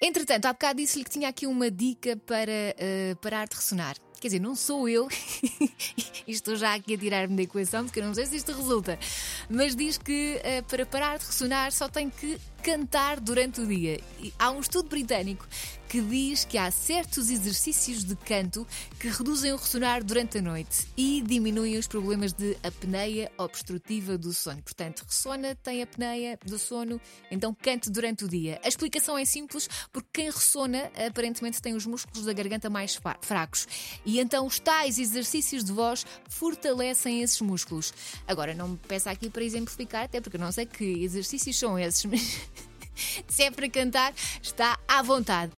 Entretanto, há bocado disse-lhe que tinha aqui uma dica para uh, parar de ressonar. Quer dizer, não sou eu, e estou já aqui a tirar-me da equação porque eu não sei se isto resulta, mas diz que uh, para parar de ressonar só tem que cantar durante o dia. E há um estudo britânico que diz que há certos exercícios de canto que reduzem o ressonar durante a noite e diminuem os problemas de apneia obstrutiva do sono. Portanto, ressona, tem apneia do sono, então cante durante o dia. A explicação é simples, porque quem ressona aparentemente tem os músculos da garganta mais fracos e então os tais exercícios de voz fortalecem esses músculos. Agora, não me peça aqui para exemplificar, até porque não sei que exercícios são esses, mas se é para cantar, está à vontade.